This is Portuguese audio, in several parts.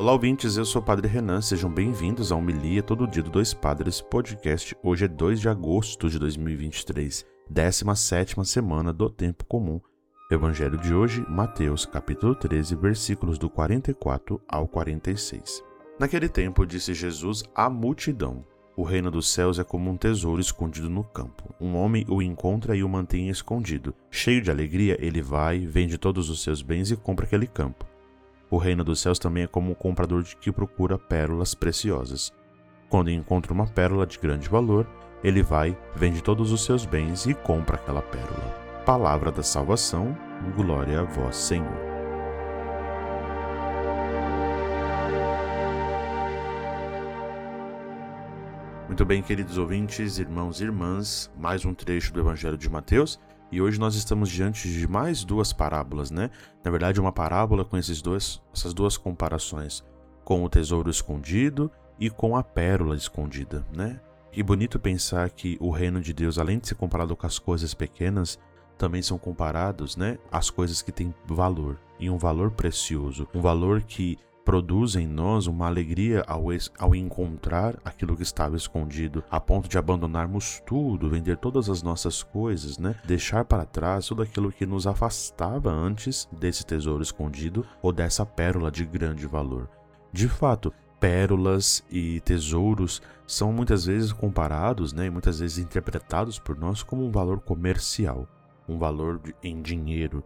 Olá, ouvintes, eu sou o Padre Renan, sejam bem-vindos a Homilia Todo Dia do Dois Padres Podcast. Hoje é 2 de agosto de 2023, 17 semana do Tempo Comum. Evangelho de hoje, Mateus, capítulo 13, versículos do 44 ao 46. Naquele tempo disse Jesus à multidão: O reino dos céus é como um tesouro escondido no campo. Um homem o encontra e o mantém escondido. Cheio de alegria, ele vai, vende todos os seus bens e compra aquele campo. O reino dos céus também é como um comprador que procura pérolas preciosas. Quando encontra uma pérola de grande valor, ele vai, vende todos os seus bens e compra aquela pérola. Palavra da salvação, glória a vós, Senhor. Muito bem, queridos ouvintes, irmãos e irmãs, mais um trecho do Evangelho de Mateus. E hoje nós estamos diante de mais duas parábolas, né? Na verdade, uma parábola com esses dois, essas duas comparações, com o tesouro escondido e com a pérola escondida, né? E bonito pensar que o reino de Deus, além de ser comparado com as coisas pequenas, também são comparados, né, às coisas que têm valor, e um valor precioso, um valor que produz em nós uma alegria ao, ao encontrar aquilo que estava escondido, a ponto de abandonarmos tudo, vender todas as nossas coisas, né? Deixar para trás tudo aquilo que nos afastava antes desse tesouro escondido ou dessa pérola de grande valor. De fato, pérolas e tesouros são muitas vezes comparados, né, e muitas vezes interpretados por nós como um valor comercial, um valor em dinheiro,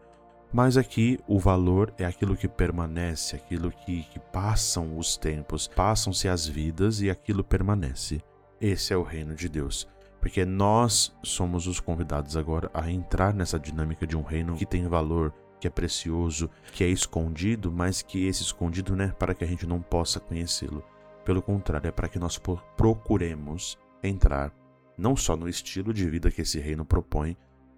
mas aqui o valor é aquilo que permanece, aquilo que, que passam os tempos, passam-se as vidas e aquilo permanece. Esse é o reino de Deus. Porque nós somos os convidados agora a entrar nessa dinâmica de um reino que tem valor, que é precioso, que é escondido, mas que esse escondido não é para que a gente não possa conhecê-lo. Pelo contrário, é para que nós procuremos entrar não só no estilo de vida que esse reino propõe,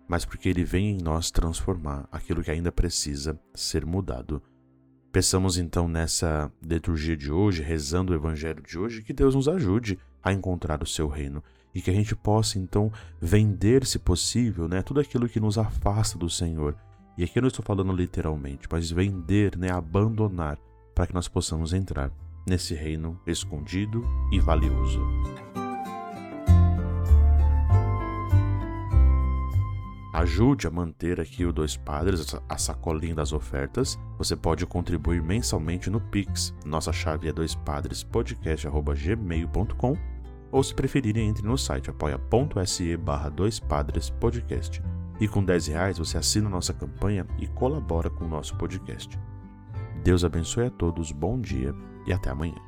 mas porque ele vem em nós transformar aquilo que ainda precisa ser mudado. Peçamos então nessa liturgia de hoje, rezando o evangelho de hoje, que Deus nos ajude a encontrar o seu reino e que a gente possa então vender, se possível, né, tudo aquilo que nos afasta do Senhor. E aqui eu não estou falando literalmente, mas vender, né, abandonar, para que nós possamos entrar nesse reino escondido e valioso. Ajude a manter aqui o Dois Padres, a sacolinha das ofertas. Você pode contribuir mensalmente no Pix. Nossa chave é doispadrespodcast.gmail.com ou se preferirem, entre no site apoia.se barra doispadrespodcast. E com 10 reais você assina nossa campanha e colabora com o nosso podcast. Deus abençoe a todos, bom dia e até amanhã.